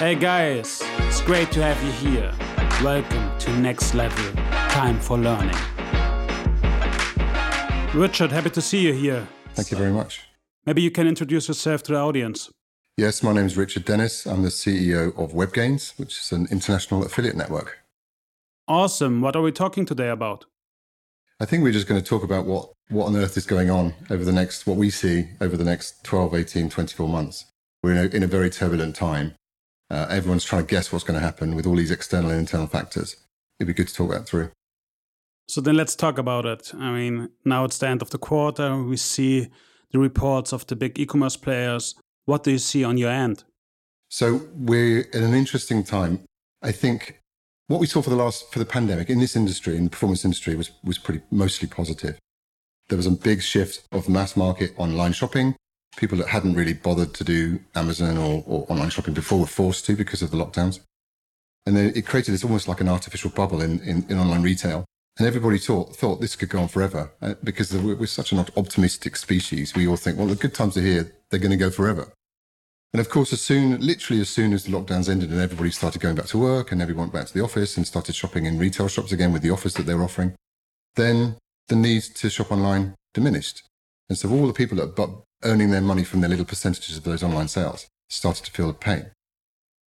Hey guys, it's great to have you here. Welcome to Next Level Time for Learning. Richard, happy to see you here. Thank you very much. Maybe you can introduce yourself to the audience. Yes, my name is Richard Dennys. I'm the CEO of WebGains, which is an international affiliate network. Awesome. What are we talking today about? I think we're just going to talk about what, what on earth is going on over the next, what we see over the next 12, 18, 24 months. We're in a, in a very turbulent time. Uh, everyone's trying to guess what's going to happen with all these external and internal factors. It'd be good to talk that through. So then let's talk about it. I mean, now it's the end of the quarter. We see the reports of the big e commerce players. What do you see on your end? So we're in an interesting time. I think what we saw for the last for the pandemic in this industry, in the performance industry, was was pretty mostly positive. There was a big shift of mass market online shopping. People that hadn't really bothered to do Amazon or, or online shopping before were forced to because of the lockdowns. And then it created this almost like an artificial bubble in, in, in online retail. And everybody thought, thought this could go on forever uh, because we're, we're such an optimistic species. We all think, well, the good times are here. They're going to go forever. And of course, as soon, literally as soon as the lockdowns ended and everybody started going back to work and everyone went back to the office and started shopping in retail shops again with the offers that they were offering, then the need to shop online diminished. And so all the people that earning their money from their little percentages of those online sales started to feel the pain.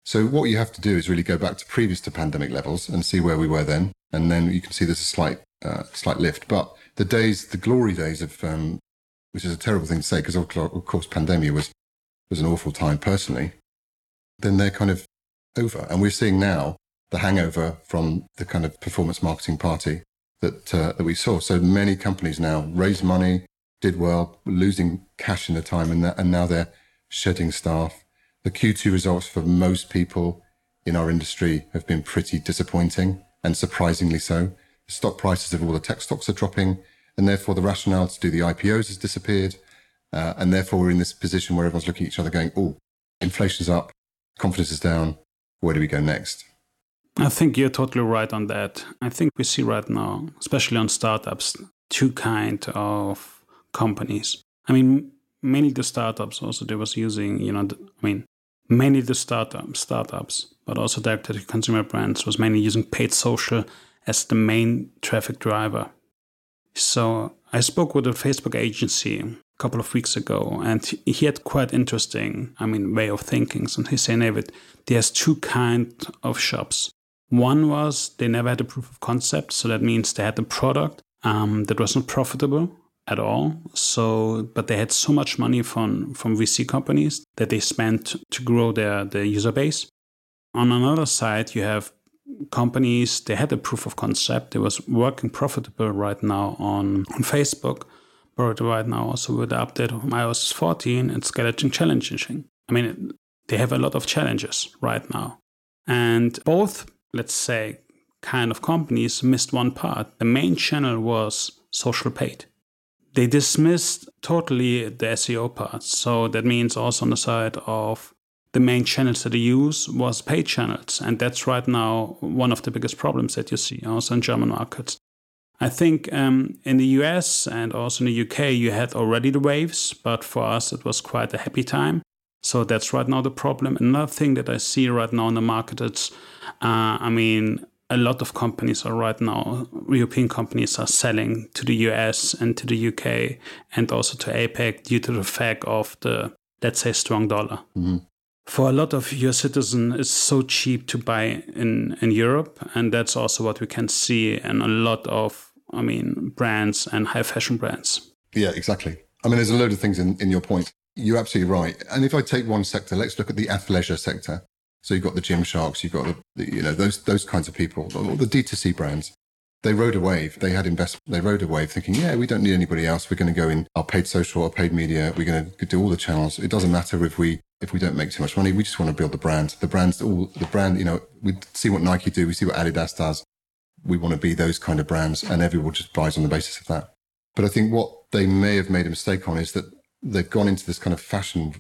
So what you have to do is really go back to previous to pandemic levels and see where we were then. And then you can see there's a slight, uh, slight lift. But the days, the glory days of, um, which is a terrible thing to say because of course pandemic was was an awful time personally, then they're kind of over. And we're seeing now the hangover from the kind of performance marketing party that uh, that we saw. So many companies now raise money, did well, losing cash in the time, and, that, and now they're shedding staff. The Q2 results for most people in our industry have been pretty disappointing, and surprisingly so. The stock prices of all the tech stocks are dropping, and therefore the rationale to do the IPOs has disappeared. Uh, and therefore, we're in this position where everyone's looking at each other going, oh, inflation's up, confidence is down. Where do we go next? I think you're totally right on that. I think we see right now, especially on startups, two kind of companies. I mean, mainly the startups also they was using, you know, the, I mean, mainly the startup startups, but also direct to consumer brands was mainly using paid social as the main traffic driver. So I spoke with a Facebook agency a couple of weeks ago, and he had quite interesting, I mean, way of thinking. And he said, Nawid, there's two kind of shops. One was they never had a proof of concept, so that means they had a product um, that was not profitable at all. So, but they had so much money from from VC companies that they spent to grow their their user base. On another side, you have companies they had a proof of concept. It was working profitable right now on on Facebook, but right now also with the update of iOS 14, it's getting challenging. I mean, they have a lot of challenges right now. And both, let's say, kind of companies missed one part. The main channel was social paid. They dismissed totally the SEO part. So that means also on the side of the main channels that they use was paid channels. And that's right now one of the biggest problems that you see also in German markets. I think um, in the US and also in the UK, you had already the waves, but for us, it was quite a happy time. So that's right now the problem. Another thing that I see right now in the market is, uh, I mean, a lot of companies are right now, European companies are selling to the US and to the UK and also to APAC due to the fact of the, let's say, strong dollar. Mm-hmm for a lot of your citizens, it's so cheap to buy in, in Europe. And that's also what we can see in a lot of I mean, brands and high fashion brands. Yeah, exactly. I mean, there's a load of things in, in your point. You're absolutely right. And if I take one sector, let's look at the athleisure sector. So you've got the Gymsharks, you've got the, you know those those kinds of people, all the D2C brands. They rode a wave. They had invest. They rode a wave, thinking, yeah, we don't need anybody else. We're going to go in our paid social, our paid media. We're going to do all the channels. It doesn't matter if we if we don't make too much money. We just want to build the brand. The brands, all the brand. You know, we see what Nike do. We see what Adidas does we want to be those kind of brands, and everyone just buys on the basis of that. But I think what they may have made a mistake on is that they've gone into this kind of fashion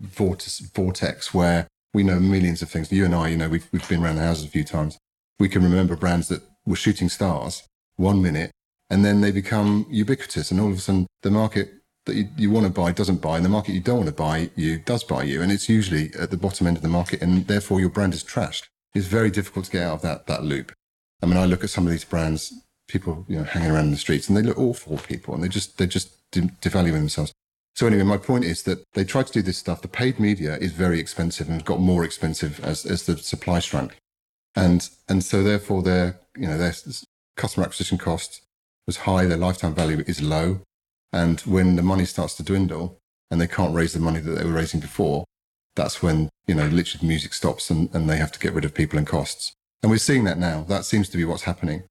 vortex where we know millions of things. You and I, you know, we've, we've been around the houses a few times. We can remember brands that were shooting stars one minute and then they become ubiquitous. And all of a sudden the market that you, you want to buy doesn't buy, and the market you don't want to buy you does buy you, and it's usually at the bottom end of the market, and therefore your brand is trashed. It's very difficult to get out of that that loop. I mean, I look at some of these brands, people you know hanging around in the streets, and they look awful people, and they just they're just de- devaluing themselves. So anyway, my point is that they try to do this stuff. The paid media is very expensive and got more expensive as, as the supply shrunk. And, and so therefore their, you know, their customer acquisition cost was high. Their lifetime value is low. And when the money starts to dwindle and they can't raise the money that they were raising before, that's when, you know, literally the music stops and, and they have to get rid of people and costs. And we're seeing that now. That seems to be what's happening.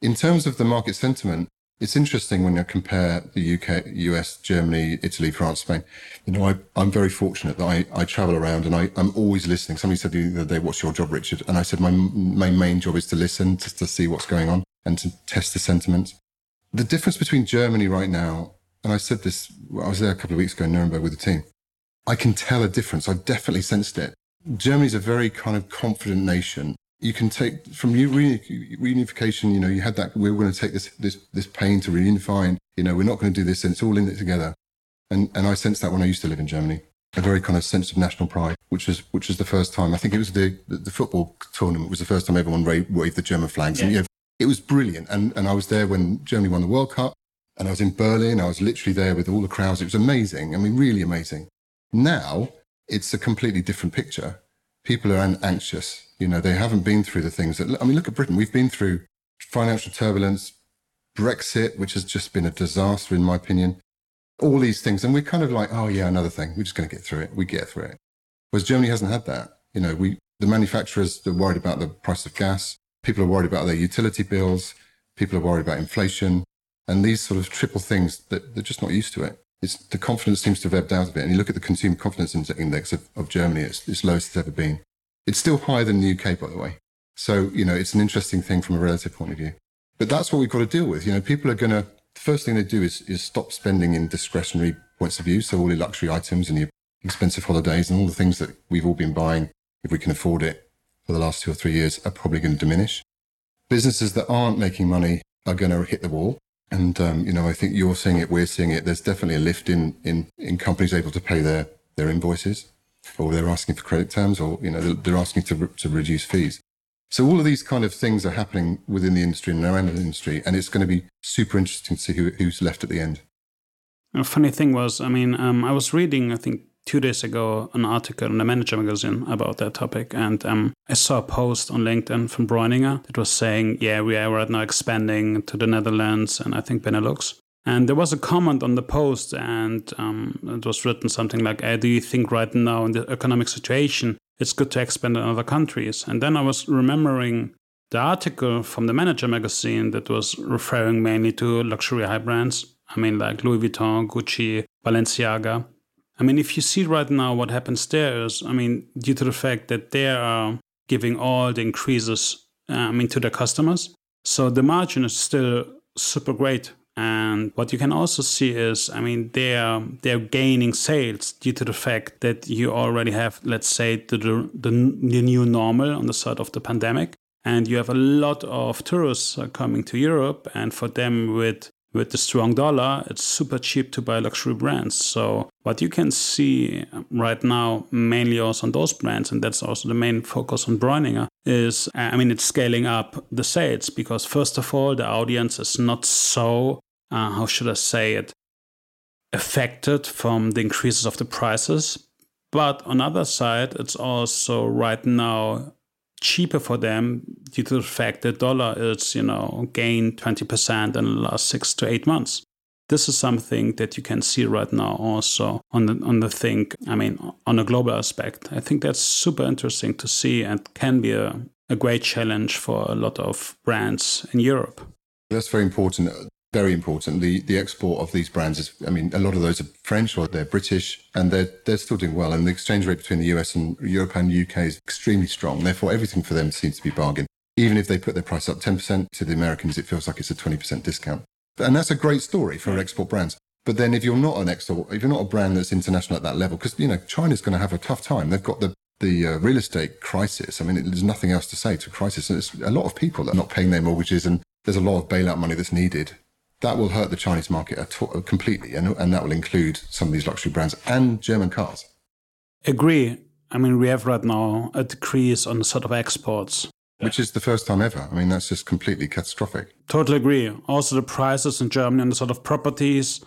In terms of the market sentiment, it's interesting when you compare the UK, US, Germany, Italy, France, Spain. You know, I, am very fortunate that I, I travel around and I, I'm always listening. Somebody said the other day, what's your job, Richard? And I said, my, my main job is to listen, just to see what's going on and to test the sentiment. The difference between Germany right now, and I said this, I was there a couple of weeks ago in Nuremberg with the team. I can tell a difference. I've definitely sensed it. Germany's a very kind of confident nation you can take from reunification, you know, you had that, we are going to take this, this, this pain to reunify and, you know, we're not going to do this and it's all in it together. And, and I sensed that when I used to live in Germany, a very kind of sense of national pride, which was, which was the first time, I think it was the, the, the football tournament was the first time everyone waved the German flags. Yeah. And, you know, it was brilliant. And, and I was there when Germany won the World Cup and I was in Berlin. I was literally there with all the crowds. It was amazing. I mean, really amazing. Now it's a completely different picture. People are anxious you know, they haven't been through the things that, I mean, look at Britain. We've been through financial turbulence, Brexit, which has just been a disaster, in my opinion, all these things. And we're kind of like, oh, yeah, another thing. We're just going to get through it. We get through it. Whereas Germany hasn't had that. You know, we, the manufacturers are worried about the price of gas. People are worried about their utility bills. People are worried about inflation and these sort of triple things that they're just not used to it. It's, the confidence seems to have ebbed out a bit. And you look at the consumer confidence index of, of Germany, it's, it's lowest it's ever been. It's still higher than the UK, by the way. So, you know, it's an interesting thing from a relative point of view. But that's what we've got to deal with. You know, people are going to, the first thing they do is, is stop spending in discretionary points of view. So all your luxury items and your expensive holidays and all the things that we've all been buying, if we can afford it for the last two or three years, are probably going to diminish. Businesses that aren't making money are going to hit the wall. And, um, you know, I think you're seeing it, we're seeing it. There's definitely a lift in, in, in companies able to pay their, their invoices or they're asking for credit terms, or you know they're asking to to reduce fees. So all of these kind of things are happening within the industry and around the industry, and it's going to be super interesting to see who, who's left at the end. A funny thing was, I mean, um, I was reading, I think two days ago, an article in the Manager magazine about that topic, and um, I saw a post on LinkedIn from Breuninger that was saying, "Yeah, we are right now expanding to the Netherlands and I think Benelux." And there was a comment on the post, and um, it was written something like, hey, Do you think right now in the economic situation it's good to expand in other countries? And then I was remembering the article from the Manager magazine that was referring mainly to luxury high brands. I mean, like Louis Vuitton, Gucci, Balenciaga. I mean, if you see right now what happens there is, I mean, due to the fact that they are giving all the increases, uh, I mean, to their customers. So the margin is still super great and what you can also see is, I mean, they're they're gaining sales due to the fact that you already have, let's say, the the, the new normal on the side of the pandemic, and you have a lot of tourists coming to Europe, and for them with with the strong dollar, it's super cheap to buy luxury brands. So what you can see right now, mainly also on those brands, and that's also the main focus on Breuninger, is I mean it's scaling up the sales. Because first of all the audience is not so uh, how should I say it, affected from the increases of the prices. But on the other side, it's also right now cheaper for them due to the fact that dollar is, you know, gained 20% in the last six to eight months. This is something that you can see right now also on the on the thing, I mean, on a global aspect. I think that's super interesting to see and can be a, a great challenge for a lot of brands in Europe. That's very important very important. The the export of these brands is, I mean, a lot of those are French or they're British, and they're they're still doing well. And the exchange rate between the US and Europe and UK is extremely strong. Therefore, everything for them seems to be bargain. Even if they put their price up ten percent to the Americans, it feels like it's a twenty percent discount. And that's a great story for export brands. But then, if you're not an export, if you're not a brand that's international at that level, because you know China's going to have a tough time. They've got the the uh, real estate crisis. I mean, there's nothing else to say to crisis. And it's a lot of people that are not paying their mortgages, and there's a lot of bailout money that's needed that will hurt the Chinese market completely, and, and that will include some of these luxury brands and German cars. Agree. I mean, we have right now a decrease on the sort of exports. Which is the first time ever. I mean, that's just completely catastrophic. Totally agree. Also, the prices in Germany and the sort of properties,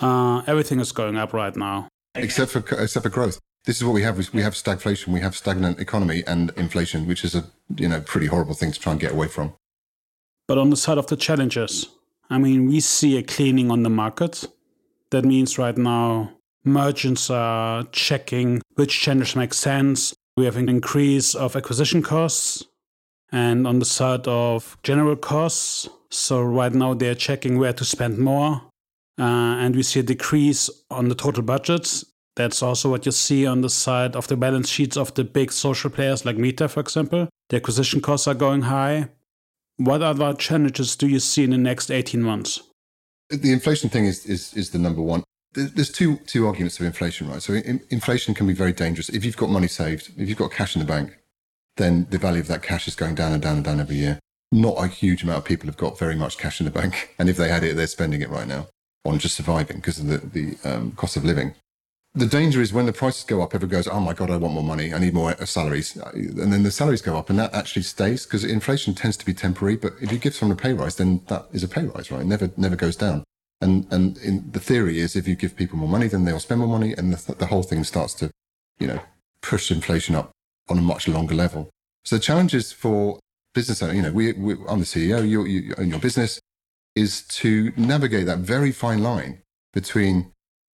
uh, everything is going up right now. Except for except for growth. This is what we have. We have stagflation. We have stagnant economy and inflation, which is a you know pretty horrible thing to try and get away from. But on the side of the challenges, I mean, we see a cleaning on the market. That means right now merchants are checking which channels make sense. We have an increase of acquisition costs and on the side of general costs. So right now they're checking where to spend more. Uh, and we see a decrease on the total budgets. That's also what you see on the side of the balance sheets of the big social players like Meta, for example. The acquisition costs are going high. What other challenges do you see in the next 18 months? The inflation thing is, is, is the number one there's two two arguments of inflation, right? So in, inflation can be very dangerous. If you've got money saved, if you've got cash in the bank, then the value of that cash is going down and down and down every year. Not a huge amount of people have got very much cash in the bank, and if they had it, they're spending it right now on just surviving because of the the um, cost of living. The danger is when the prices go up, everyone goes, "Oh my god, I want more money. I need more uh, salaries," and then the salaries go up, and that actually stays because inflation tends to be temporary. But if you give someone a pay rise, then that is a pay rise, right? It never never goes down. And and in, the theory is if you give people more money, then they'll spend more money, and the, the whole thing starts to, you know, push inflation up on a much longer level. So the challenges for business owners, you know, we, we, I'm the CEO, you, you own your business, is to navigate that very fine line between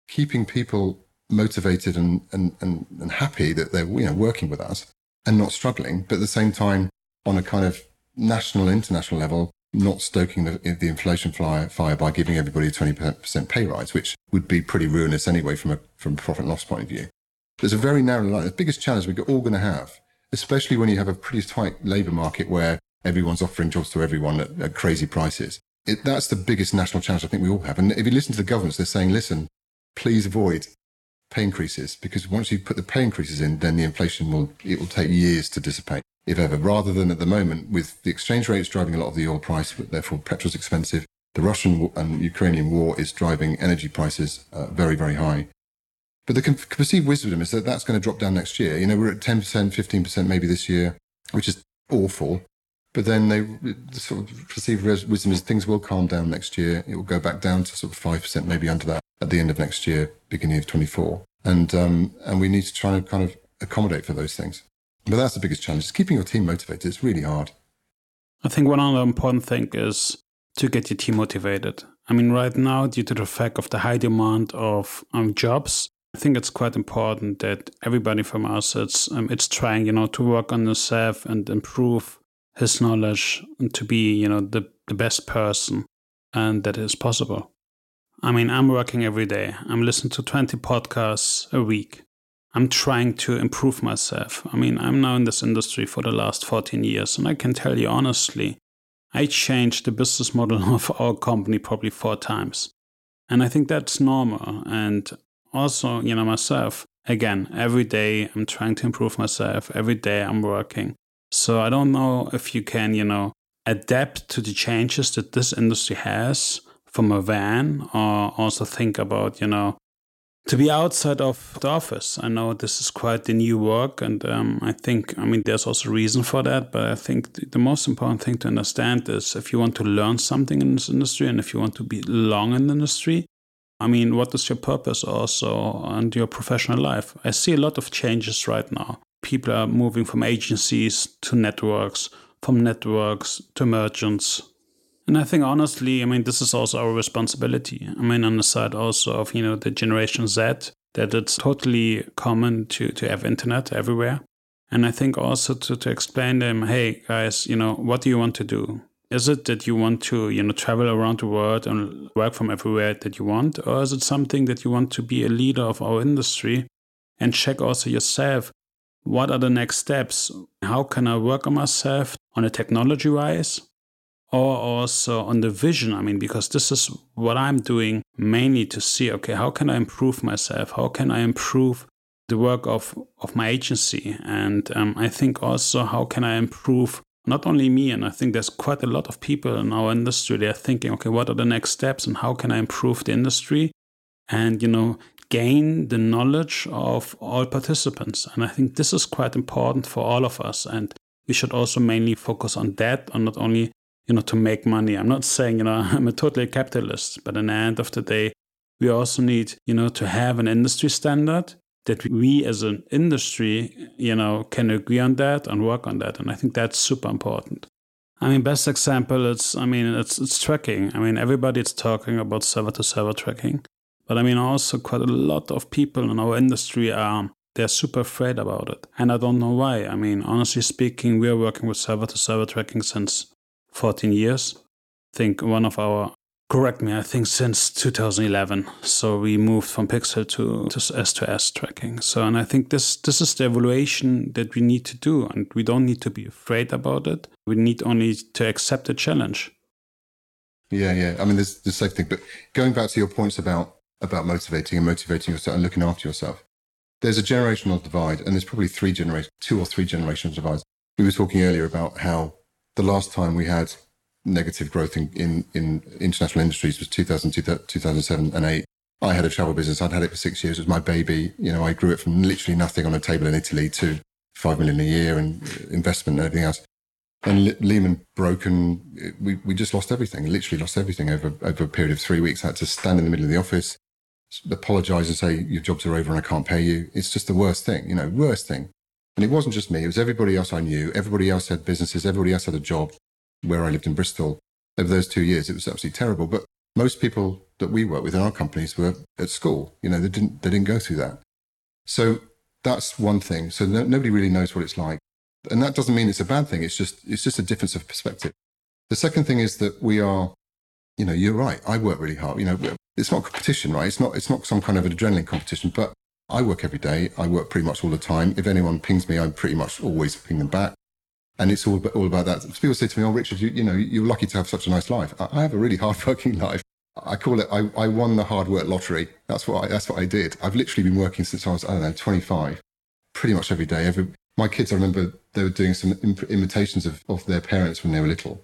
keeping people motivated and, and, and, and happy that they're you know working with us and not struggling, but at the same time on a kind of national, international level, not stoking the, the inflation fire, fire by giving everybody a 20% pay rise, which would be pretty ruinous anyway from a, from a profit and loss point of view. There's a very narrow line. The biggest challenge we're all going to have, especially when you have a pretty tight labour market where everyone's offering jobs to everyone at, at crazy prices. It, that's the biggest national challenge I think we all have. And if you listen to the governments, they're saying, listen, please avoid pay increases because once you put the pay increases in, then the inflation will, it will take years to dissipate if ever, rather than at the moment with the exchange rates driving a lot of the oil price, but therefore petrol's expensive. The Russian and Ukrainian war is driving energy prices uh, very, very high. But the perceived wisdom is that that's going to drop down next year. You know, we're at 10%, 15% maybe this year, which is awful. But then they the sort of perceived wisdom is things will calm down next year. It will go back down to sort of 5%, maybe under that at the end of next year, beginning of 24. And, um, and we need to try to kind of accommodate for those things. But that's the biggest challenge. It's keeping your team motivated. It's really hard. I think one other important thing is to get your team motivated. I mean, right now, due to the fact of the high demand of um, jobs, I think it's quite important that everybody from us it's um, it's trying, you know, to work on himself and improve his knowledge and to be, you know, the, the best person and that is possible. I mean, I'm working every day. I'm listening to 20 podcasts a week. I'm trying to improve myself. I mean, I'm now in this industry for the last 14 years, and I can tell you honestly, I changed the business model of our company probably four times. And I think that's normal. And also, you know, myself, again, every day I'm trying to improve myself. Every day I'm working. So I don't know if you can, you know, adapt to the changes that this industry has from a van or also think about, you know, to be outside of the office. I know this is quite the new work, and um, I think, I mean, there's also reason for that. But I think the most important thing to understand is if you want to learn something in this industry and if you want to be long in the industry, I mean, what is your purpose also and your professional life? I see a lot of changes right now. People are moving from agencies to networks, from networks to merchants, and I think honestly, I mean, this is also our responsibility. I mean, on the side also of, you know, the Generation Z, that it's totally common to, to have internet everywhere. And I think also to, to explain them, hey guys, you know, what do you want to do? Is it that you want to, you know, travel around the world and work from everywhere that you want? Or is it something that you want to be a leader of our industry and check also yourself what are the next steps? How can I work on myself on a technology wise? Or also on the vision. I mean, because this is what I'm doing mainly to see, okay, how can I improve myself? How can I improve the work of, of my agency? And um, I think also, how can I improve not only me, and I think there's quite a lot of people in our industry, they're thinking, okay, what are the next steps and how can I improve the industry? And, you know, gain the knowledge of all participants. And I think this is quite important for all of us. And we should also mainly focus on that and not only, you know, to make money. I'm not saying, you know, I'm a totally capitalist, but in the end of the day, we also need, you know, to have an industry standard that we as an industry, you know, can agree on that and work on that. And I think that's super important. I mean, best example, it's, I mean, it's, it's tracking. I mean, everybody's talking about server to server tracking. But I mean, also quite a lot of people in our industry are, they're super afraid about it. And I don't know why. I mean, honestly speaking, we are working with server to server tracking since 14 years. I think one of our correct me, I think since 2011. So we moved from pixel to, to S to S tracking. So, and I think this, this is the evaluation that we need to do. And we don't need to be afraid about it. We need only to accept the challenge. Yeah, yeah. I mean, there's the same thing. But going back to your points about, about motivating and motivating yourself and looking after yourself, there's a generational divide and there's probably three generations, two or three generational divides. We were talking earlier about how the last time we had negative growth in, in, in international industries was 2000, 2007 and 8. I had a travel business. I'd had it for six years. It was my baby. You know, I grew it from literally nothing on a table in Italy to five million a year and investment and everything else. And Lehman broke and we, we just lost everything, literally lost everything over, over a period of three weeks. I had to stand in the middle of the office, apologize and say, your jobs are over and I can't pay you. It's just the worst thing, you know, worst thing. And it wasn't just me. It was everybody else I knew. Everybody else had businesses. Everybody else had a job where I lived in Bristol, over those two years, it was absolutely terrible. But most people that we work with in our companies were at school. You know, they didn't they didn't go through that. So that's one thing. So no, nobody really knows what it's like, and that doesn't mean it's a bad thing. It's just it's just a difference of perspective. The second thing is that we are, you know, you're right. I work really hard. You know, it's not competition, right? It's not it's not some kind of an adrenaline competition, but I work every day. I work pretty much all the time. If anyone pings me, I pretty much always ping them back and it's all all about that. People say to me, "Oh, Richard, you, you know, you're lucky to have such a nice life." I, I have a really hard-working life. I call it. I, I won the hard work lottery. That's what I, that's what I did. I've literally been working since I was I don't know 25, pretty much every day. Every my kids, I remember they were doing some Im- imitations of, of their parents when they were little,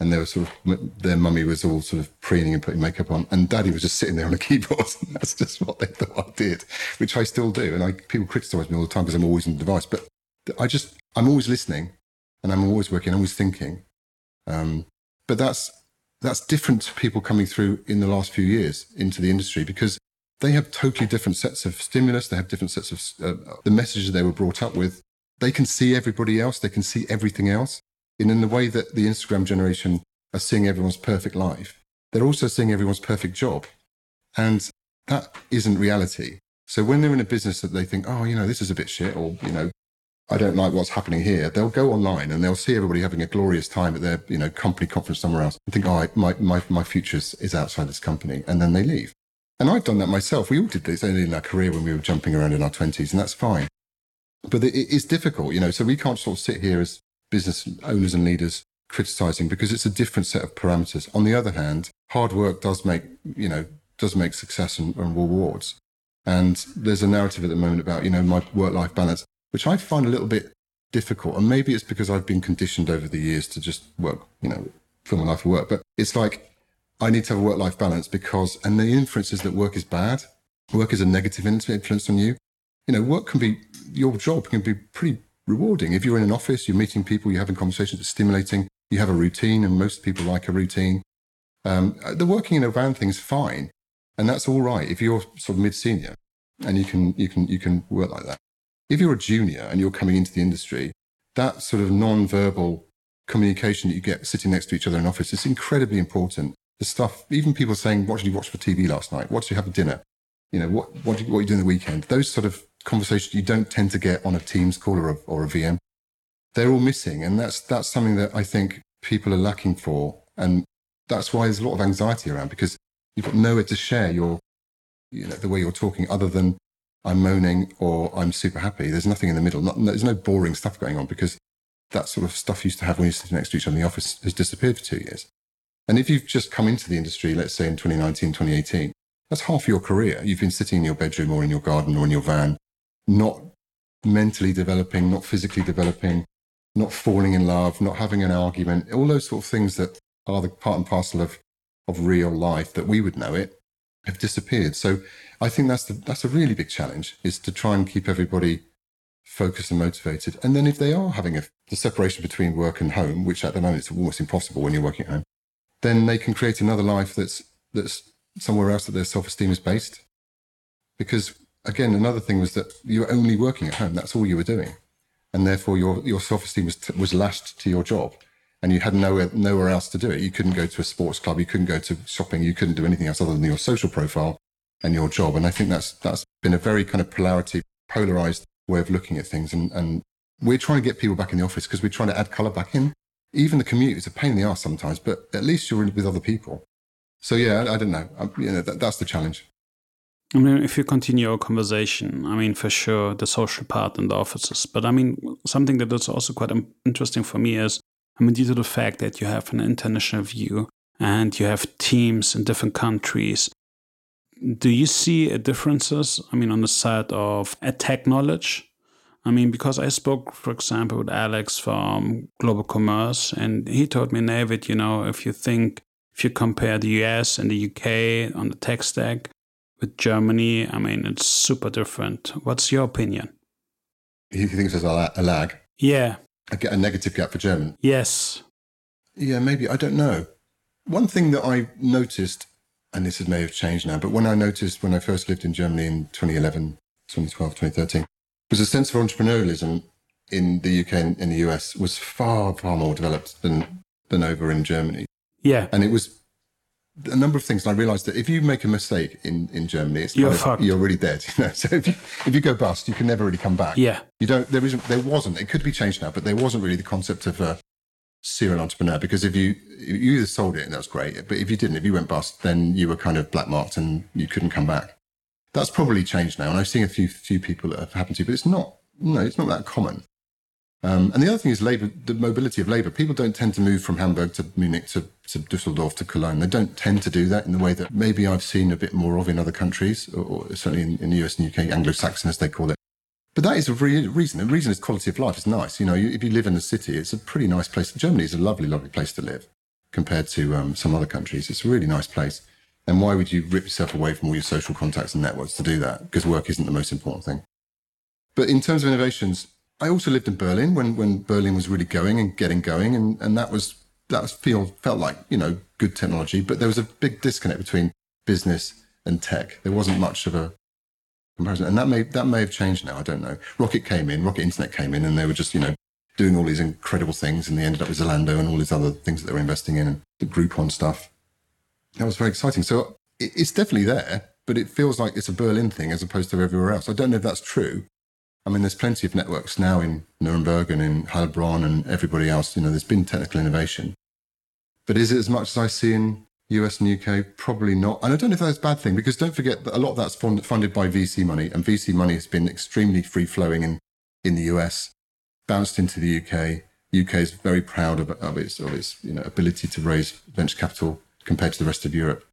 and they were sort of their mummy was all sort of preening and putting makeup on, and daddy was just sitting there on a keyboard. And that's just what they thought I did, which I still do. And I people criticise me all the time because I'm always on the device, but I just I'm always listening and I'm always working, I'm always thinking. Um, but that's that's different to people coming through in the last few years into the industry because they have totally different sets of stimulus. They have different sets of uh, the messages they were brought up with. They can see everybody else. They can see everything else. And in the way that the Instagram generation are seeing everyone's perfect life, they're also seeing everyone's perfect job. And that isn't reality. So when they're in a business that they think, oh, you know, this is a bit shit, or, you know, I don't like what's happening here. They'll go online and they'll see everybody having a glorious time at their, you know, company conference somewhere else and think, oh, my, my, my future is outside this company. And then they leave. And I've done that myself. We all did this only in our career when we were jumping around in our twenties and that's fine. But it is difficult, you know, so we can't sort of sit here as business owners and leaders criticizing because it's a different set of parameters. On the other hand, hard work does make, you know, does make success and, and rewards. And there's a narrative at the moment about, you know, my work life balance which I find a little bit difficult. And maybe it's because I've been conditioned over the years to just work, you know, fill my life for work. But it's like I need to have a work life balance because, and the inference is that work is bad. Work is a negative influence on you. You know, work can be, your job can be pretty rewarding. If you're in an office, you're meeting people, you're having conversations, it's stimulating, you have a routine, and most people like a routine. Um, the working in a van thing is fine. And that's all right if you're sort of mid senior and you can, you can, you can work like that if you're a junior and you're coming into the industry, that sort of non-verbal communication that you get sitting next to each other in office is incredibly important. The stuff, even people saying, what did you watch for TV last night? What did you have for dinner? You know, what, what, what are you doing the weekend? Those sort of conversations you don't tend to get on a Teams call or a, or a VM. They're all missing. And that's, that's something that I think people are lacking for. And that's why there's a lot of anxiety around because you've got nowhere to share your, you know, the way you're talking other than I'm moaning or I'm super happy. There's nothing in the middle. Not, there's no boring stuff going on because that sort of stuff you used to have when you're sitting next to each other in the office has disappeared for two years. And if you've just come into the industry, let's say in 2019, 2018, that's half your career. You've been sitting in your bedroom or in your garden or in your van, not mentally developing, not physically developing. not falling in love, not having an argument, all those sort of things that are the part and parcel of, of real life that we would know it have disappeared. So I think that's the, that's a really big challenge is to try and keep everybody focused and motivated. And then if they are having a, the separation between work and home, which at the moment is almost impossible when you're working at home, then they can create another life that's that's somewhere else that their self-esteem is based. Because again, another thing was that you were only working at home. That's all you were doing, and therefore your your self-esteem was was lashed to your job, and you had nowhere nowhere else to do it. You couldn't go to a sports club. You couldn't go to shopping. You couldn't do anything else other than your social profile and your job. And I think that's that's been a very kind of polarity, polarized way of looking at things. And and we're trying to get people back in the office because we're trying to add color back in. Even the commute is a pain in the ass sometimes, but at least you're with other people. So yeah, I, I don't know. I, you know, that, that's the challenge. I mean, if you continue our conversation, I mean, for sure, the social part and the offices. But I mean, something that is also quite interesting for me is, I mean, due to the fact that you have an international view and you have teams in different countries, do you see differences? I mean, on the side of tech knowledge? I mean, because I spoke, for example, with Alex from Global Commerce, and he told me, Nawid, you know, if you think if you compare the US and the UK on the tech stack with Germany, I mean, it's super different. What's your opinion? He thinks there's a, lag. Yeah. A, a negative gap for German. Yes. Yeah, maybe. I don't know. One thing that I noticed, and this may have changed now, but when I noticed when I first lived in Germany in 2011, 2012, 2013, was a sense of entrepreneurialism in the UK and in the US was far, far more developed than, than over in Germany. Yeah. And it was a number of things. And I realized that if you make a mistake in, in Germany, it's you're, of, you're really dead. You know? So if you, if you go bust, you can never really come back. Yeah. You don't, there isn't, there wasn't, it could be changed now, but there wasn't really the concept of a serial entrepreneur because if you, you either sold it and that was great, but if you didn't, if you went bust, then you were kind of black marked and you couldn't come back. That's probably changed now. And I've seen a few, few people that have happened to, but it's not, no, it's not that common. Um, and the other thing is labor, the mobility of labor. People don't tend to move from Hamburg to Munich to, to Dusseldorf to Cologne. They don't tend to do that in the way that maybe I've seen a bit more of in other countries, or, or certainly in, in, the US and UK, Anglo-Saxon as they call it. But that is a re- reason. The reason is quality of life. It's nice. You know, you, if you live in a city, it's a pretty nice place. Germany is a lovely, lovely place to live compared to um, some other countries. It's a really nice place. And why would you rip yourself away from all your social contacts and networks to do that? Because work isn't the most important thing. But in terms of innovations, I also lived in Berlin when, when Berlin was really going and getting going, and, and that was that was feel felt like you know good technology, but there was a big disconnect between business and tech. There wasn't much of a comparison, and that may that may have changed now. I don't know. Rocket came in, Rocket Internet came in, and they were just you know doing all these incredible things, and they ended up with Zalando and all these other things that they were investing in, and the Groupon stuff. That was very exciting. So it, it's definitely there, but it feels like it's a Berlin thing as opposed to everywhere else. I don't know if that's true, I mean, there's plenty of networks now in Nuremberg and in Heilbronn and everybody else. You know, there's been technical innovation. But is it as much as I see in US and UK? Probably not. And I don't know if that's a bad thing because don't forget that a lot of that's funded by VC money, and VC money has been extremely free flowing in, in the US, bounced into the UK. UK is very proud of, of its of its you know ability to raise venture capital compared to the rest of Europe.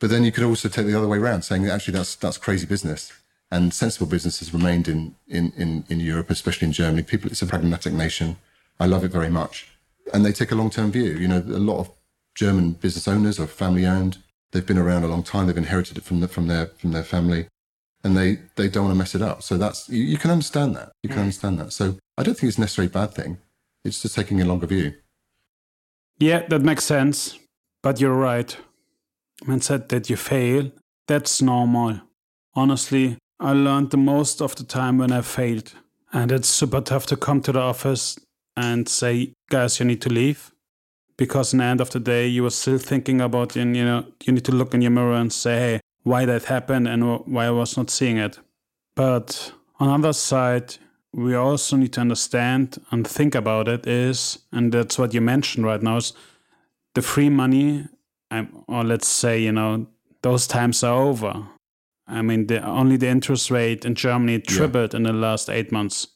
But then you could also take the other way around, saying that actually that's that's crazy business and sensible business has remained in, in, in, in Europe, especially in Germany. People, it's a pragmatic nation. I love it very much. And they take a long term view. You know, a lot of German business owners are family owned. They've been around a long time. They've inherited it from, the, from, their, from their family and they, they don't want to mess it up. So that's, you, you can understand that. You can mm. understand that. So I don't think it's necessarily a bad thing. It's just taking a longer view. Yeah, that makes sense. But you're right. When said that you fail, that's normal. Honestly, I learned the most of the time when I failed. And it's super tough to come to the office and say, guys, you need to leave. Because in the end of the day, you were still thinking about, and you know, you need to look in your mirror and say, hey, why that happened and why I was not seeing it. But on the other side, we also need to understand and think about it is, and that's what you mentioned right now, is the free money, um, or let's say, you know, those times are over. I mean, the, only the interest rate in Germany tripled yeah. in the last eight months.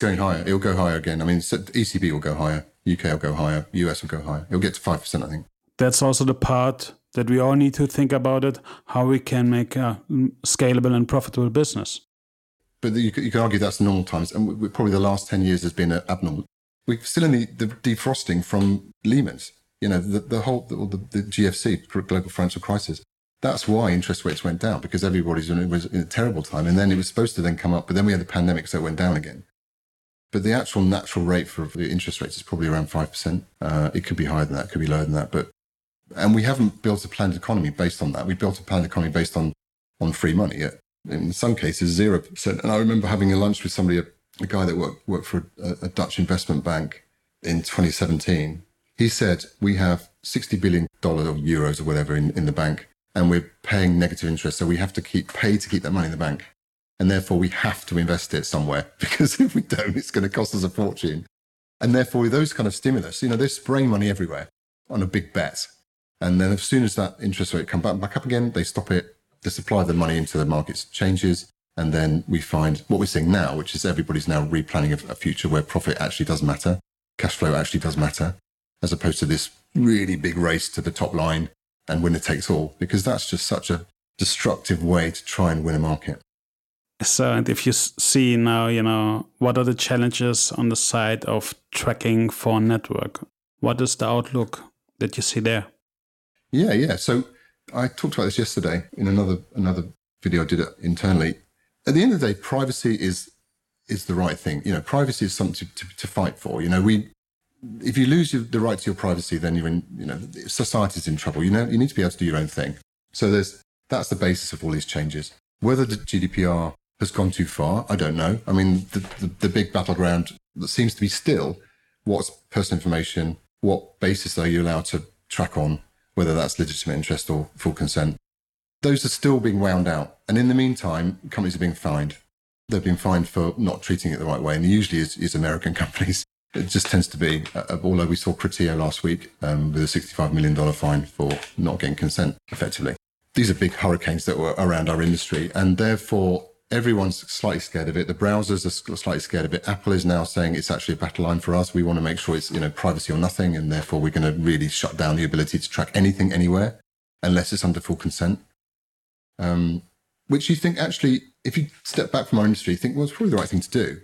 Going higher. It'll go higher again. I mean, ECB will go higher. UK will go higher. US will go higher. It'll get to 5%, I think. That's also the part that we all need to think about it, how we can make a mm, scalable and profitable business. But you, you can argue that's normal times. And probably the last 10 years has been abnormal. we're still in the, the defrosting from Lehman's. You know, the, the whole the, the GFC, global financial crisis. That's why interest rates went down because everybody's in, was in a terrible time, and then it was supposed to then come up, but then we had the pandemic, so it went down again. But the actual natural rate for the interest rates is probably around five percent. Uh, it could be higher than that, it could be lower than that, but and we haven't built a planned economy based on that. We built a planned economy based on on free money. In some cases, zero percent. And I remember having a lunch with somebody, a, a guy that worked worked for a, a Dutch investment bank in 2017. He said we have 60 billion dollars or euros or whatever in, in the bank, and we're paying negative interest. So we have to keep pay to keep that money in the bank, and therefore we have to invest it somewhere because if we don't, it's going to cost us a fortune. And therefore, with those kind of stimulus, you know, they're spraying money everywhere on a big bet. And then as soon as that interest rate comes back, back up again, they stop it. The supply of the money into the markets changes. And then we find what we're seeing now, which is everybody's now replanning a, a future where profit actually does matter, cash flow actually does matter, as opposed to this really big race to the top line and winner takes all, because that's just such a destructive way to try and win a market. So, and if you see now, you know, what are the challenges on the side of tracking for network? What is the outlook that you see there? Yeah, yeah. So I talked about this yesterday in another another video I did it internally. At the end of the day, privacy is is the right thing. You know, privacy is something to, to, to fight for. You know, we if you lose your, the right to your privacy, then you're in. You know, society's in trouble. You know, you need to be able to do your own thing. So there's that's the basis of all these changes. Whether the GDPR has gone too far, I don't know. I mean, the, the, the big battleground that seems to be still what's personal information, what basis are you allowed to track on, whether that's legitimate interest or full consent. Those are still being wound out. And in the meantime, companies are being fined. They've been fined for not treating it the right way. And usually it's, it's American companies. It just tends to be, uh, although we saw Criteo last week um, with a $65 million fine for not getting consent effectively. These are big hurricanes that were around our industry. And therefore, everyone's slightly scared of it. The browsers are slightly scared of it. Apple is now saying it's actually a battle line for us. We want to make sure it's, you know, privacy or nothing. And therefore we're going to really shut down the ability to track anything anywhere unless it's under full consent. Um, which you think actually, if you step back from our industry, you think, well, it's probably the right thing to do.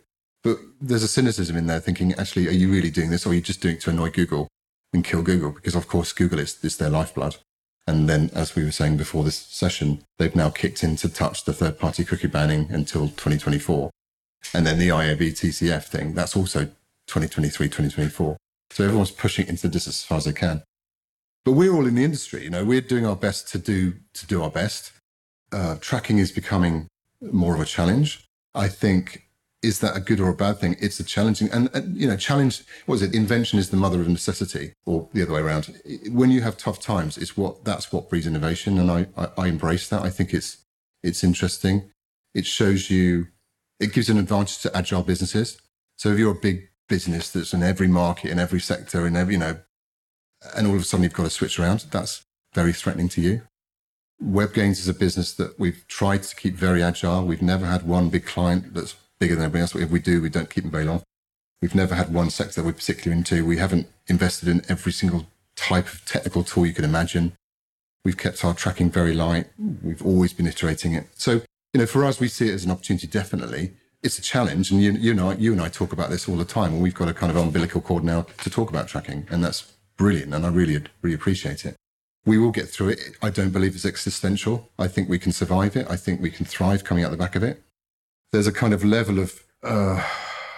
But there's a cynicism in there thinking, actually, are you really doing this or are you just doing it to annoy Google and kill Google? Because of course, Google is, is their lifeblood. And then, as we were saying before this session, they've now kicked in to touch the third party cookie banning until 2024. And then the IAB TCF thing, that's also 2023, 2024. So everyone's pushing into this as far as they can. But we're all in the industry, you know, we're doing our best to do, to do our best. Uh, tracking is becoming more of a challenge. I think is that a good or a bad thing? It's a challenging and, and, you know, challenge. What is it? Invention is the mother of necessity, or the other way around. When you have tough times, it's what that's what breeds innovation, and I, I, I embrace that. I think it's it's interesting. It shows you, it gives an advantage to agile businesses. So if you're a big business that's in every market, in every sector, in every you know, and all of a sudden you've got to switch around, that's very threatening to you. Web WebGains is a business that we've tried to keep very agile. We've never had one big client that's bigger than everybody else. If we do, we don't keep them very long. We've never had one sector that we're particularly into. We haven't invested in every single type of technical tool you can imagine. We've kept our tracking very light. We've always been iterating it. So, you know, for us, we see it as an opportunity, definitely. It's a challenge. And you, you know, you and I talk about this all the time. And we've got a kind of umbilical cord now to talk about tracking. And that's brilliant. And I really, really appreciate it. We will get through it. I don't believe it's existential. I think we can survive it. I think we can thrive coming out the back of it there's a kind of level of uh,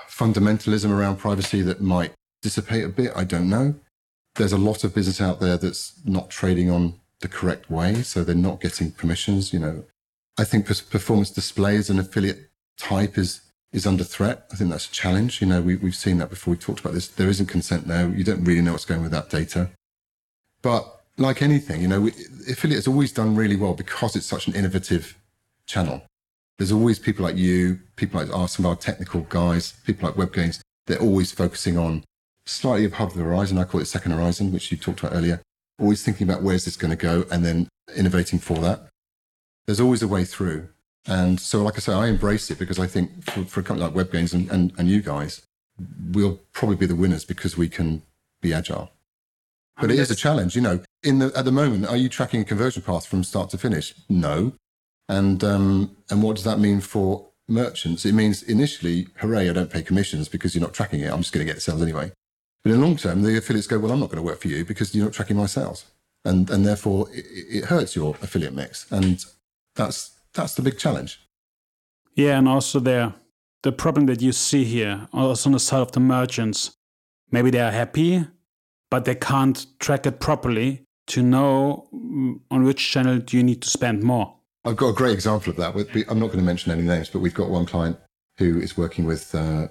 fundamentalism around privacy that might dissipate a bit. I don't know. There's a lot of business out there that's not trading on the correct way, so they're not getting permissions. You know, I think performance display as an affiliate type is is under threat. I think that's a challenge. You know, we, we've seen that before. We talked about this. There isn't consent there. You don't really know what's going with that data. But like anything, you know, we, affiliate has always done really well because it's such an innovative channel there's always people like you, people like us, some of our technical guys, people like WebGains. They're always focusing on slightly above the horizon. I call it second horizon, which you talked about earlier. Always thinking about where's this going to go and then innovating for that. There's always a way through. And so, like I say, I embrace it because I think for, for a company like WebGains and, and, and you guys, we'll probably be the winners because we can be agile. But I mean, it is a challenge, you know. In the at the moment, are you tracking a conversion path from start to finish? No. And um, and what does that mean for merchants, it means initially, hooray, I don't pay commissions because you're not tracking it. I'm just going to get sales anyway. But in the long term, the affiliates go, well, I'm not going to work for you because you're not tracking my sales. And, and therefore, it, it hurts your affiliate mix. And that's, that's the big challenge. Yeah, and also there, the problem that you see here, also on the side of the merchants, maybe they are happy, but they can't track it properly to know mm, on which channel do you need to spend more. I've got a great example of that. I'm not going to mention any names, but we've got one client who is working with uh,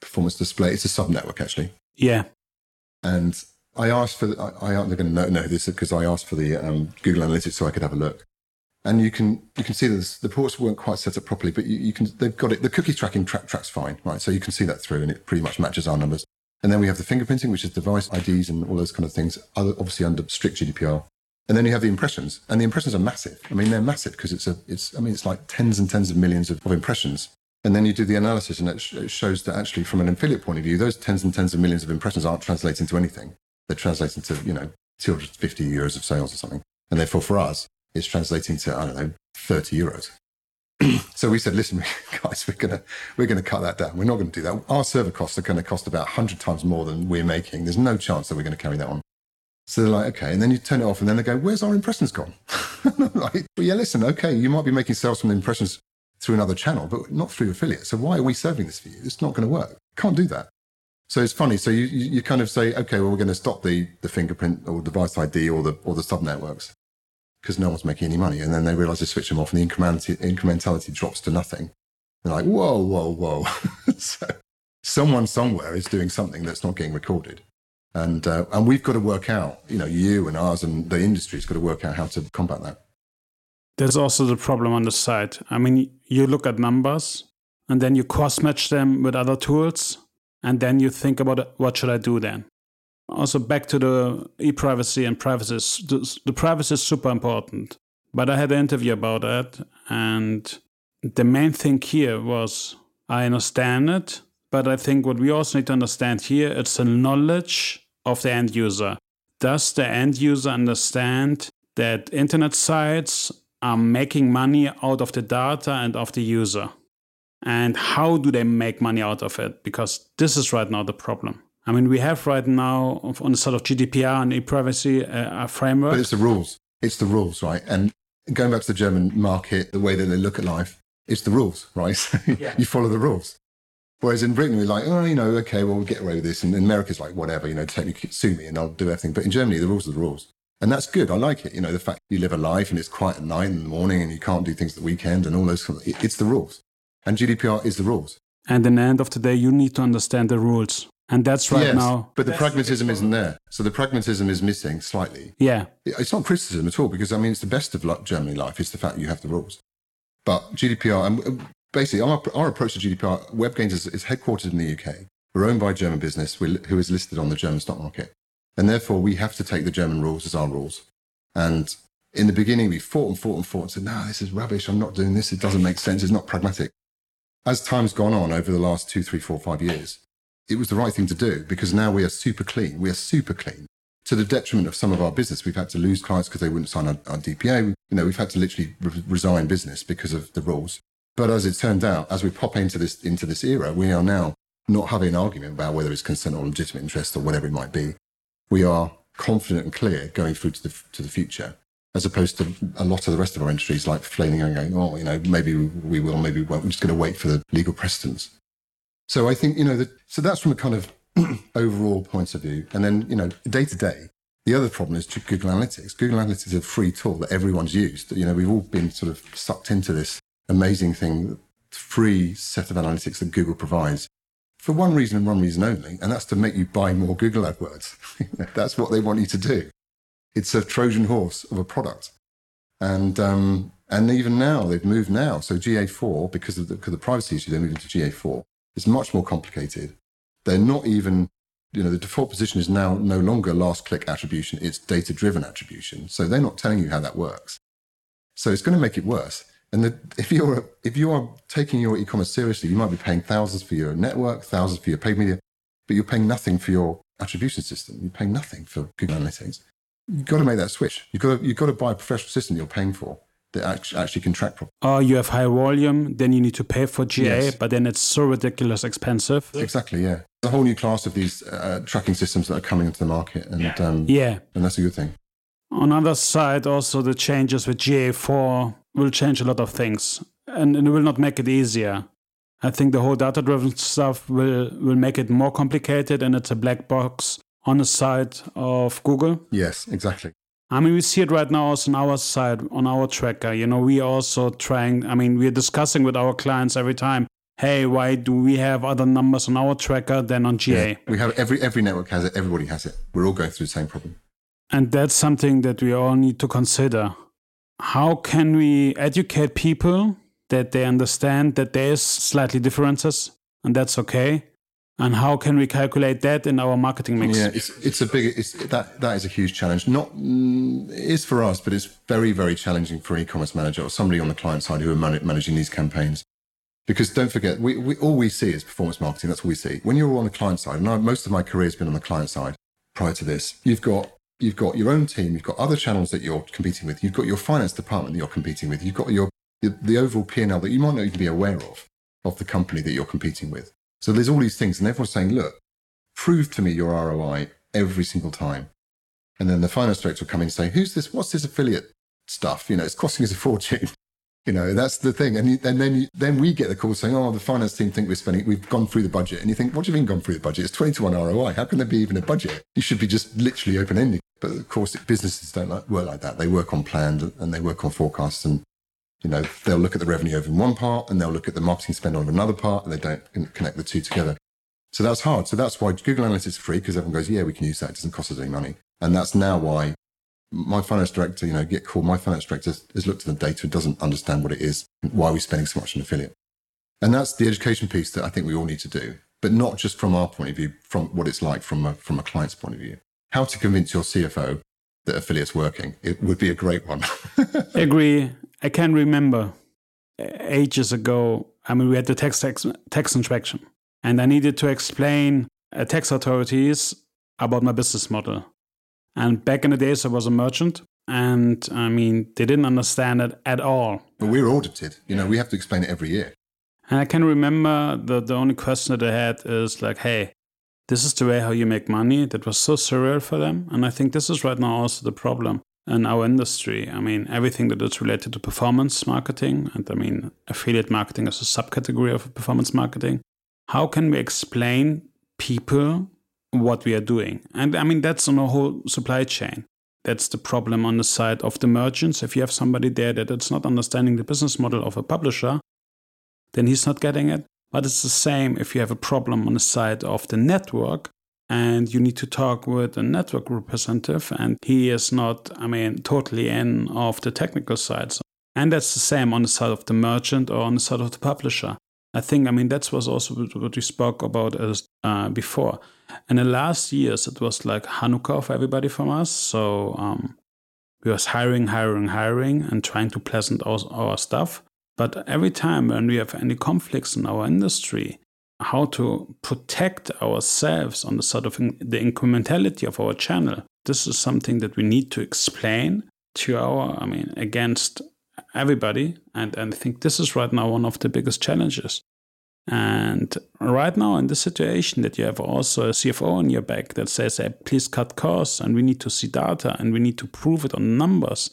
performance display. It's a sub network, actually. Yeah. And I asked for, the, I, I, they're going to know, know this because I asked for the um, Google Analytics so I could have a look. And you can you can see that the ports weren't quite set up properly, but you, you can they've got it. The cookie tracking track tracks fine, right? So you can see that through, and it pretty much matches our numbers. And then we have the fingerprinting, which is device IDs and all those kind of things, obviously under strict GDPR. And then you have the impressions, and the impressions are massive. I mean, they're massive because it's a, it's, I mean, it's like tens and tens of millions of, of impressions. And then you do the analysis, and it, sh- it, shows that actually, from an affiliate point of view, those tens and tens of millions of impressions aren't translating to anything. They're translating to, you know, 250 euros of sales or something. And therefore, for us, it's translating to, I don't know, 30 euros. so we said, listen, guys, we're gonna we're gonna cut that down. We're not going to do that. Our server costs are going to cost about 100 times more than we're making. There's no chance that we're going to carry that on. So they're like, okay. And then you turn it off and then they go, where's our impressions gone? like, well, yeah, listen, okay, you might be making sales from the impressions through another channel, but not through affiliate. So why are we serving this for you? It's not going to work. Can't do that. So it's funny. So you, you kind of say, okay, well, we're going to stop the, the fingerprint or device ID or the, or the sub networks because no one's making any money. And then they realize they switch them off and the incrementality, incrementality drops to nothing. They're like, whoa, whoa, whoa. so someone somewhere is doing something that's not getting recorded. And, uh, and we've got to work out, you know, you and ours and the industry's got to work out how to combat that. There's also the problem on the side. I mean, you look at numbers and then you cross match them with other tools. And then you think about what should I do then? Also, back to the e privacy and privacy. The, the privacy is super important. But I had an interview about that. And the main thing here was I understand it. But I think what we also need to understand here it's the knowledge of the end user. Does the end user understand that internet sites are making money out of the data and of the user? And how do they make money out of it? Because this is right now the problem. I mean, we have right now on the side of GDPR and e-privacy uh, framework. But it's the rules. It's the rules, right? And going back to the German market, the way that they look at life, it's the rules, right? Yeah. you follow the rules. Whereas in Britain, we're like, oh, you know, okay, well, we'll get away with this. And in America's like, whatever, you know, technically sue me and I'll do everything. But in Germany, the rules are the rules. And that's good. I like it. You know, the fact you live a life and it's quiet at night and in the morning and you can't do things at the weekend and all those, it's the rules. And GDPR is the rules. And in the end of the day, you need to understand the rules. And that's right yes, now. But the pragmatism isn't there. So the pragmatism is missing slightly. Yeah. It's not criticism at all because, I mean, it's the best of Germany life. It's the fact you have the rules. But GDPR, and basically, our, our approach to GDPR, WebGains is, is headquartered in the UK. We're owned by a German business who is listed on the German stock market. And therefore, we have to take the German rules as our rules. And in the beginning, we fought and fought and fought and said, no, this is rubbish. I'm not doing this. It doesn't make sense. It's not pragmatic. As time's gone on over the last two, three, four, five years, it was the right thing to do because now we are super clean. We are super clean to the detriment of some of our business. We've had to lose clients because they wouldn't sign our, our DPA. You know, we've had to literally re- resign business because of the rules. But as it turned out, as we pop into this into this era, we are now not having an argument about whether it's consent or legitimate interest or whatever it might be. We are confident and clear going through to the to the future, as opposed to a lot of the rest of our industries like flailing and going, oh, you know, maybe we will, maybe we won't. We're just going to wait for the legal precedents. So I think you know that. So that's from a kind of overall point of view, and then you know, day to day, the other problem is to Google Analytics. Google Analytics is a free tool that everyone's used. You know, we've all been sort of sucked into this amazing thing, free set of analytics that Google provides for one reason and one reason only, and that's to make you buy more Google AdWords. that's what they want you to do. It's a Trojan horse of a product. And, um, and even now, they've moved now. So GA4, because of the, because of the privacy issue, they moved into GA4. It's much more complicated. They're not even, you know, the default position is now no longer last click attribution, it's data driven attribution. So they're not telling you how that works. So it's going to make it worse. And the, if you're if you are taking your e-commerce seriously, you might be paying thousands for your network, thousands for your paid media, but you're paying nothing for your attribution system. You're paying nothing for Google Analytics. You've got to make that switch. You've got to, you've got to buy a professional system you're paying for that actually can track properly. Or you have high volume, then you need to pay for GA, yes. but then it's so ridiculous expensive. Exactly, yeah. There's a whole new class of these uh, tracking systems that are coming into the market, and yeah. Um, yeah, and that's a good thing. On other side, also the changes with GA4 will change a lot of things, and, and it will not make it easier. I think the whole data-driven stuff will will make it more complicated, and it's a black box on the side of Google. Yes, exactly. I mean, we see it right now also on our side, on our tracker. You know, we also trying, I mean, we're discussing with our clients every time, hey, why do we have other numbers on our tracker than on GA? Yeah, we have every every network has it, everybody has it. We're all going through the same problem. And that's something that we all need to consider. How can we educate people that they understand that there's slightly differences and that's okay? and how can we calculate that in our marketing mix? Yeah, it's it's a big it's that that is a huge challenge. Not mm, it is for us, but it's very very challenging for an e-commerce manager or somebody on the client side who are man- managing these campaigns. Because don't forget, we, we all we see is performance marketing. That's what we see. When you're on the client side, and I, most of my career has been on the client side. Prior to this, you've got you've got your own team, you've got other channels that you're competing with, you've got your finance department that you're competing with, you've got your the overall P and L that you might not even be aware of of the company that you're competing with. So there's all these things, and everyone's saying, look, prove to me your ROI every single time. And then the finance director will come in and say, who's this? What's this affiliate stuff? You know, it's costing us a fortune. You know, that's the thing. And, you, and then you, then we get the call saying, oh, the finance team think we're spending, we've gone through the budget. And you think, what do you mean gone through the budget? It's 20 to 1 ROI. How can there be even a budget? You should be just literally open ending. But of course, businesses don't like, work like that. They work on planned and they work on forecasts. And you know, they'll look at the revenue over in one part and they'll look at the marketing spend on another part and they don't connect the two together. So that's hard. So that's why Google Analytics is free because everyone goes, yeah, we can use that. It doesn't cost us any money. And that's now why my finance director, you know, get called, my finance director has looked at the data and doesn't understand what it is, why we're we spending so much on affiliate. And that's the education piece that I think we all need to do, but not just from our point of view, from what it's like from a, from a client's point of view. How to convince your CFO that affiliate's working, it would be a great one. I Agree. I can remember ages ago. I mean, we had the tax tax, tax inspection, and I needed to explain uh, tax authorities about my business model. And back in the days, I was a merchant, and I mean, they didn't understand it at all. But we're audited. You know, we have to explain it every year. And I can remember the, the only question that I had is like, hey, this is the way how you make money. That was so surreal for them. And I think this is right now also the problem in our industry. I mean, everything that is related to performance marketing, and I mean, affiliate marketing is a subcategory of performance marketing. How can we explain people what we are doing? And I mean, that's on a whole supply chain. That's the problem on the side of the merchants. If you have somebody there that is not understanding the business model of a publisher, then he's not getting it. But it's the same if you have a problem on the side of the network and you need to talk with a network representative and he is not i mean totally in of the technical side so, and that's the same on the side of the merchant or on the side of the publisher i think i mean that was also what we spoke about as, uh, before in the last years it was like hanukkah for everybody from us so um, we was hiring hiring hiring and trying to pleasant our, our stuff but every time when we have any conflicts in our industry how to protect ourselves on the sort of in, the incrementality of our channel. This is something that we need to explain to our, I mean, against everybody. And, and I think this is right now one of the biggest challenges. And right now, in the situation that you have also a CFO on your back that says, hey, please cut costs and we need to see data and we need to prove it on numbers.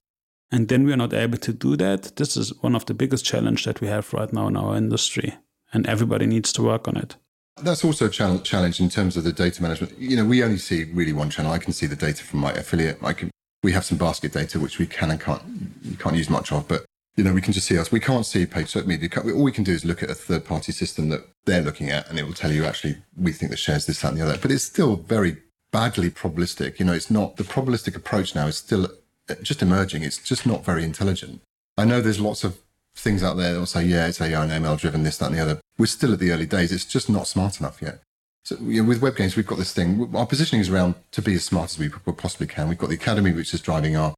And then we are not able to do that. This is one of the biggest challenges that we have right now in our industry and everybody needs to work on it. That's also a challenge in terms of the data management. You know, we only see really one channel. I can see the data from my affiliate. I can, we have some basket data which we can and can't you can't use much of, but you know, we can just see us. We can't see paid search media. All we can do is look at a third party system that they're looking at, and it will tell you actually we think the shares this, that, and the other. But it's still very badly probabilistic. You know, it's not the probabilistic approach now is still uh, just emerging. It's just not very intelligent. I know there's lots of things out there that will say, yeah, it's AI and ML driven, this, that, and the other. We're still at the early days. It's just not smart enough yet. So with WebGains, we've got this thing. Our positioning is around to be as smart as we possibly can. We've got the academy, which is driving our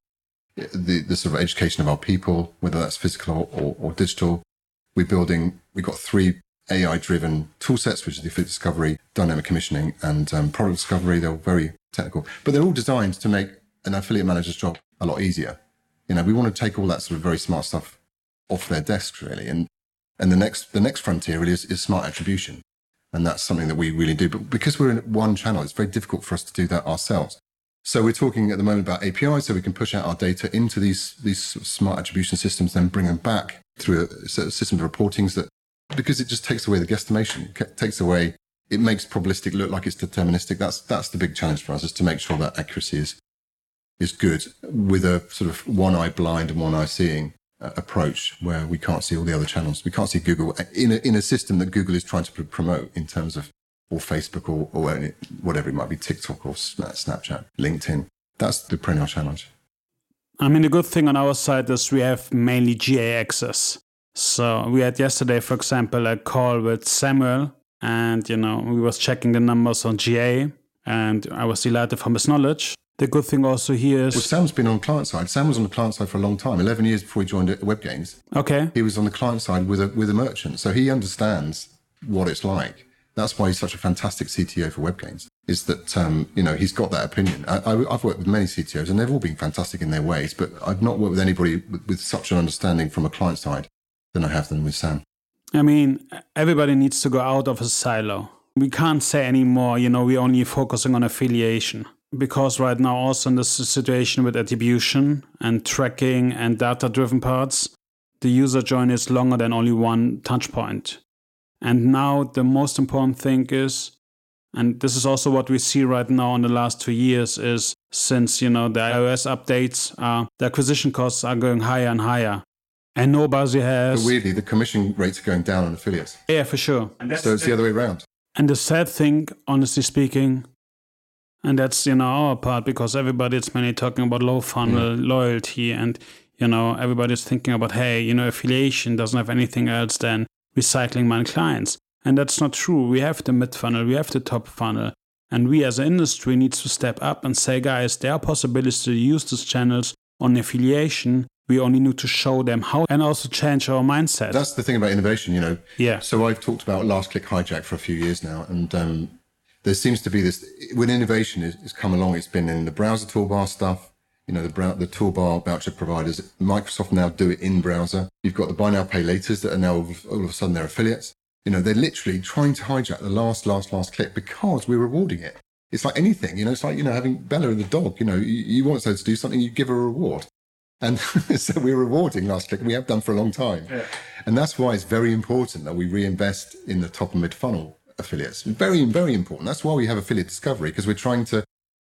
the, the sort of education of our people, whether that's physical or, or, digital. We're building. We've got three AI-driven tool sets, which is the affiliate discovery, dynamic commissioning, and um, product discovery. They're all very technical, but they're all designed to make an affiliate manager's job a lot easier You know, we want to take all that sort of very smart stuff off their desks, really. And and the next the next frontier really is, is smart attribution, and that's something that we really do. But because we're in one channel, it's very difficult for us to do that ourselves. So we're talking at the moment about APIs, so we can push out our data into these these smart attribution systems, then bring them back through a, system of reportings that because it just takes away the guesstimation, it takes away it makes probabilistic look like it's deterministic. That's that's the big challenge for us is to make sure that accuracy is is good with a sort of one eye blind and one eye seeing Uh, approach where we can't see all the other channels. We can't see Google in a, in a system that Google is trying to pr- promote in terms of or Facebook or, or whatever it might be, TikTok or Snapchat, LinkedIn. That's the perennial challenge. I mean, the good thing on our side is we have mainly GA access. So we had yesterday, for example, a call with Samuel, and you know we was checking the numbers on GA, and I was delighted from his knowledge. The good thing also here is well, Sam's been on client side. Sam was on the client side for a long time, eleven years before he joined WebGains. Okay, he was on the client side with a with a merchant, so he understands what it's like. That's why he's such a fantastic CTO for WebGains, Is that um, you know he's got that opinion. I, have worked with many CTOs and they've all been fantastic in their ways, but I've not worked with anybody with, with such an understanding from a client side than I have than with Sam. I mean, everybody needs to go out of a silo. We can't say anymore, you know, we're only focusing on affiliation. Because right now, also in this situation with attribution and tracking and data driven parts, the user journey is longer than only one touch point. And now the most important thing is, and this is also what we see right now in the last two years, is since you know the iOS updates, uh, the acquisition costs are going higher and higher, and nobody has. But weirdly, the commission rates are going down on affiliates. Yeah, for sure. So it's the other way around. And the sad thing, honestly speaking, and that's you know our part because everybody is mainly talking about low funnel yeah. loyalty, and you know everybody's thinking about hey, you know affiliation doesn't have anything else than recycling my clients. And that's not true. We have the mid funnel, we have the top funnel. And we as an industry needs to step up and say, guys, there are possibilities to use these channels on affiliation. We only need to show them how and also change our mindset. That's the thing about innovation, you know. Yeah. So I've talked about last click hijack for a few years now. And um, there seems to be this, when innovation has come along, it's been in the browser toolbar stuff, you know, the, the toolbar voucher providers. Microsoft now do it in browser. You've got the buy now, pay laters that are now all of a sudden they're affiliates. You know, they're literally trying to hijack the last, last, last click because we're rewarding it. It's like anything, you know, it's like, you know, having Bella and the dog, you know, you, you want her to do something, you give her a reward. And so we're rewarding last click. We have done for a long time. Yeah. And that's why it's very important that we reinvest in the top and mid funnel affiliates. Very, very important. That's why we have affiliate discovery because we're trying to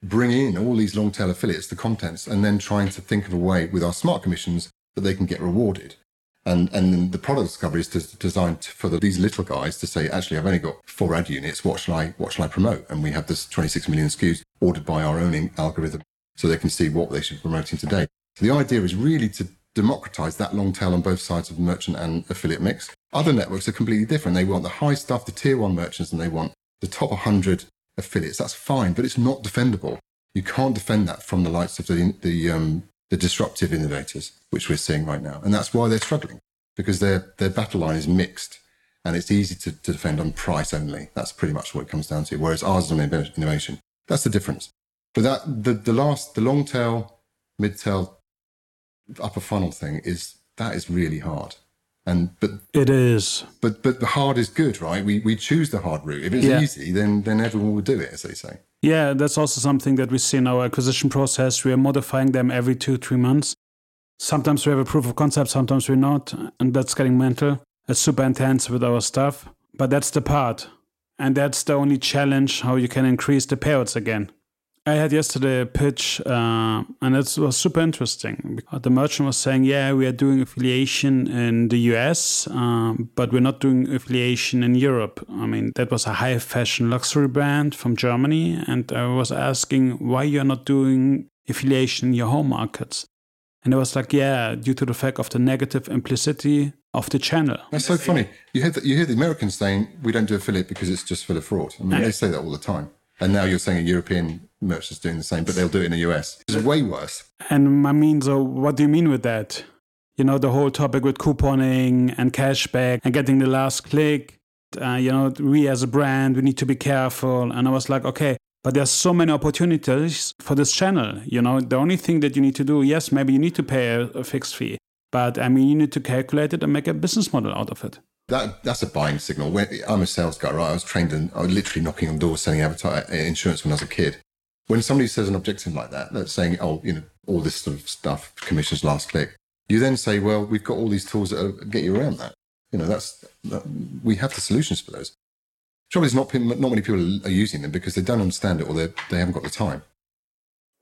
bring in all these long tail affiliates, the contents, and then trying to think of a way with our smart commissions that they can get rewarded. And and the product discovery is designed for the, these little guys to say, actually, I've only got four ad units. What shall I what shall I promote? And we have this 26 million SKUs ordered by our own algorithm, so they can see what they should be promoting today. So the idea is really to democratize that long tail on both sides of merchant and affiliate mix. Other networks are completely different. They want the high stuff, the tier one merchants, and they want the top 100 affiliates. That's fine, but it's not defendable. You can't defend that from the likes of the the, um, the disruptive innovators, which we're seeing right now, and that's why they're struggling because their their battle line is mixed, and it's easy to, to defend on price only. That's pretty much what it comes down to. Whereas ours is on innovation. That's the difference. But that the the last the long tail, mid tail, upper funnel thing is that is really hard. And but it is. But but the hard is good, right? We we choose the hard route. If it's yeah. easy, then then everyone will do it, as they say. Yeah, that's also something that we see in our acquisition process. We are modifying them every two three months. Sometimes we have a proof of concept, sometimes we're not, and that's getting mental. It's super intense with our stuff, but that's the part, and that's the only challenge how you can increase the payouts again. I had yesterday a pitch, uh, and it was super interesting. Because the merchant was saying, "Yeah, we are doing affiliation in the US, um, but we're not doing affiliation in Europe." I mean, that was a high fashion luxury brand from Germany, and I was asking why you're not doing affiliation in your home markets. And it was like, yeah, due to the fact of the negative implicity of the channel. That's so funny. You hear, the, you hear the Americans saying we don't do affiliate because it's just full of fraud. I mean, they say that all the time. And now you're saying a European merchant's doing the same, but they'll do it in the US. It's way worse. And I mean, so what do you mean with that? You know, the whole topic with couponing and cashback and getting the last click. Uh, you know, we as a brand, we need to be careful. And I was like, okay, But there's so many opportunities for this channel. You know, the only thing that you need to do, yes, maybe you need to pay a, a fixed fee, but I mean, you need to calculate it and make a business model out of it. That that's a buying signal. When, I'm a sales guy, right? I was trained in, I was literally knocking on doors selling advertising uh, insurance when I was a kid. When somebody says an objective like that, that's saying, oh, you know, all this sort of stuff, commissions last click. You then say, well, we've got all these tools that get you around that. You know, that's that, we have the solutions for those. Trouble is, not not many people are using them because they don't understand it or they they haven't got the time.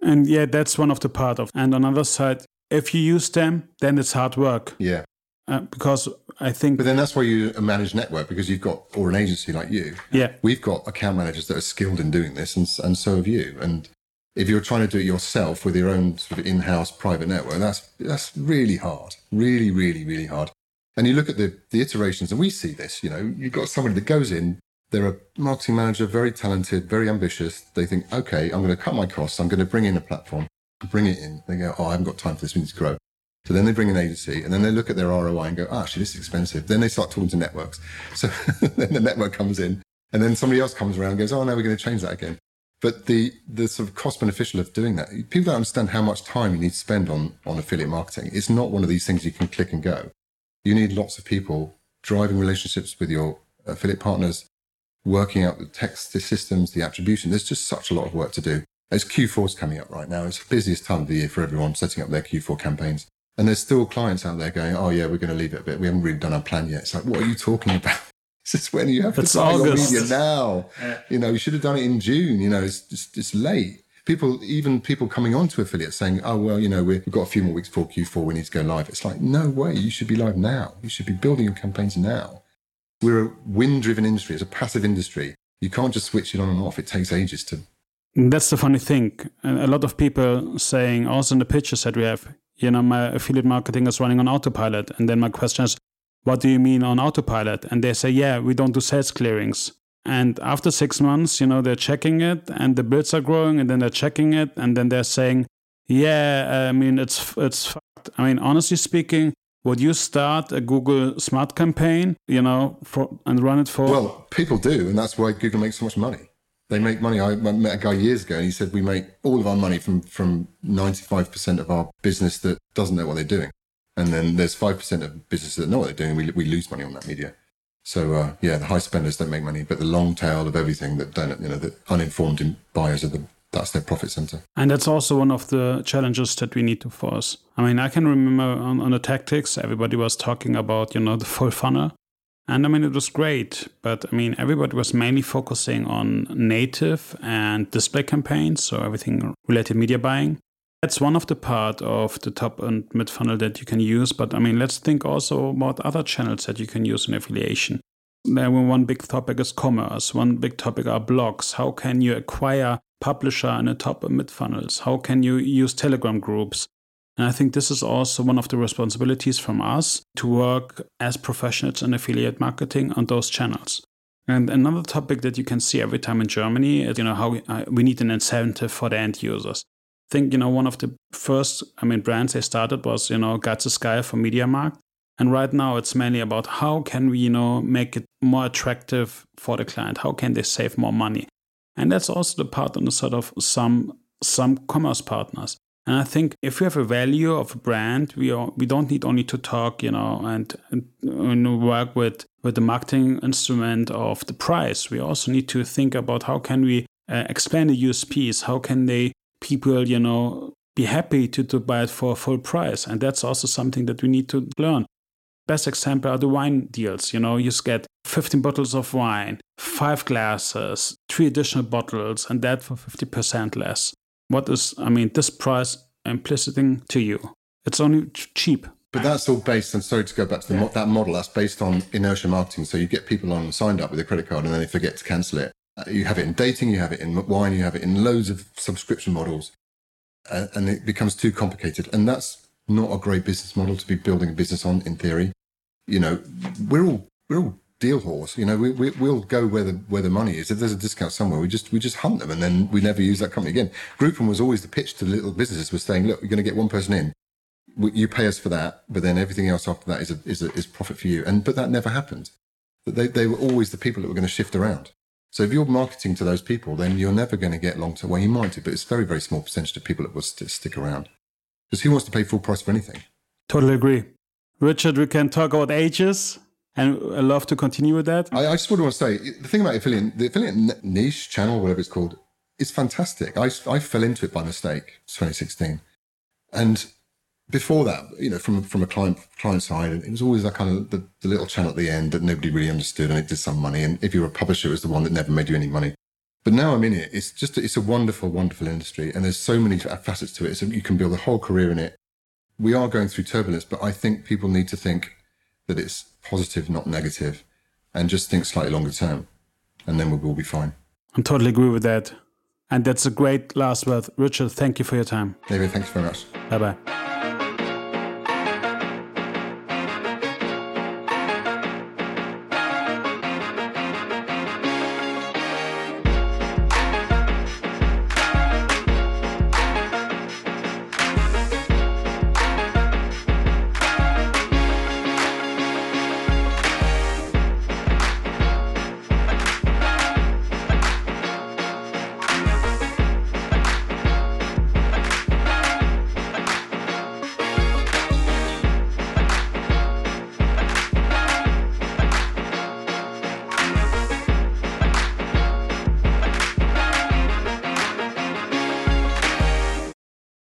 And yeah, that's one of the part of. And on the other side, if you use them, then it's hard work. Yeah. Uh, because I think. But then that's why you manage network because you've got, or an agency like you. Yeah. We've got account managers that are skilled in doing this, and and so have you. And if you're trying to do it yourself with your own sort of in-house private network, that's that's really hard, really, really, really hard. And you look at the the iterations, and we see this. You know, you've got somebody that goes in. They're a marketing manager, very talented, very ambitious. They think, okay, I'm going to cut my costs. I'm going to bring in a platform, bring it in. They go, oh, I haven't got time for this. We need to grow. So then they bring an agency and then they look at their ROI and go, oh, actually, this is expensive. Then they start talking to networks. So then the network comes in and then somebody else comes around and goes, oh, no, we're going to change that again. But the, the sort of cost beneficial of doing that, people don't understand how much time you need to spend on, on affiliate marketing. It's not one of these things you can click and go. You need lots of people driving relationships with your affiliate partners, working out the text the systems, the attribution. There's just such a lot of work to do. As Q4 is coming up right now, it's the busiest time of the year for everyone setting up their Q4 campaigns. And there's still clients out there going, oh, yeah, we're going to leave it a bit. We haven't really done our plan yet. It's like, what are you talking about? This is when you have to start your media now. Yeah. You know, you should have done it in June. You know, it's just, it's late. People, even people coming on to affiliates saying, oh, well, you know, we've got a few more weeks for Q4. We need to go live. It's like, no way. You should be live now. You should be building your campaigns now. We're a wind driven industry. It's a passive industry. You can't just switch it on and off. It takes ages to. That's the funny thing. A lot of people saying, also in the pitches that we have, you know, my affiliate marketing is running on autopilot. And then my question is, what do you mean on autopilot? And they say, yeah, we don't do sales clearings. And after six months, you know, they're checking it and the bills are growing and then they're checking it and then they're saying, yeah, I mean, it's, it's fucked. I mean, honestly speaking, would you start a Google Smart campaign, you know, for, and run it for? Well, people do. And that's why Google makes so much money. They make money. I met a guy years ago and he said, we make all of our money from, from 95% of our business that doesn't know what they're doing and then there's five percent of businesses that know what they're doing. We we lose money on that media. So uh, yeah, the high spenders don't make money, but the long tail of everything that don't, you know, the uninformed buyers are the that's their profit center. And that's also one of the challenges that we need to force. I mean, I can remember on, on the tactics, everybody was talking about, you know, the full funnel. And I mean, it was great, but I mean, everybody was mainly focusing on native and display campaigns, so everything related media buying. That's one of the part of the top and mid funnel that you can use. But I mean, let's think also about other channels that you can use in affiliation. One big topic is commerce. One big topic are blogs. How can you acquire publisher in the top and mid funnels? How can you use Telegram groups? And I think this is also one of the responsibilities from us to work as professionals in affiliate marketing on those channels. And another topic that you can see every time in Germany is, you know, how we, uh, need an incentive for the end users I think, you know, one of the first, I mean, brands they started was, you know, Guts Sky for MediaMarkt. And right now it's mainly about how can we, you know, make it more attractive for the client? How can they save more money? And that's also the part on the sort of some some commerce partners. And I think if we have a value of a brand, we are, we don't need only to talk, you know, and, and, work with with the marketing instrument of the price. We also need to think about how can we uh, explain the USPs. How can they people, you know, be happy to, to buy it for full price. And that's also something that we need to learn. Best example are the wine deals. You know, you get 15 bottles of wine, five glasses, three additional bottles, and that for 50% less. What is, I mean, this price implicitly to you? It's only cheap. But that's all based on, sorry to go back to the, yeah. that model, that's based on inertia marketing. So you get people on signed up with a credit card and then they forget to cancel it. You have it in dating, you have it in wine, you have it in loads of subscription models, uh, and it becomes too complicated. And that's not a great business model to be building a business on. In theory, you know, we're all we're all deal horse. You know, we, we will go where the where the money is. If there's a discount somewhere, we just we just hunt them, and then we never use that company again. Groupon was always the pitch to the little businesses was saying, look, you're going to get one person in. You pay us for that, but then everything else after that is a, is a, is profit for you. And but that never happened. They they were always the people that were going to shift around. So if you're marketing to those people, then you're never going to get long term. Well, you might do, but it's very, very small percentage of people that will st- stick around. Because who wants to pay full price for anything? Totally agree. Richard, we can talk about ages and I love to continue with that. I, I just want to say the thing about affiliate, the affiliate niche channel, whatever it's called, is fantastic. I, I fell into it by mistake, 2016. And before that, you know, from from a client client side, it was always that kind of the, the, little channel at the end that nobody really understood, and it did some money. And if you were a publisher, it was the one that never made you any money. But now I'm in it. It's just it's a wonderful, wonderful industry, and there's so many facets to it. So you can build a whole career in it. We are going through turbulence, but I think people need to think that it's positive, not negative, and just think slightly longer term, and then we'll all be fine. I totally agree with that. And that's a great last word. Richard, thank you for your time. Nawid, thanks very much. Bye bye.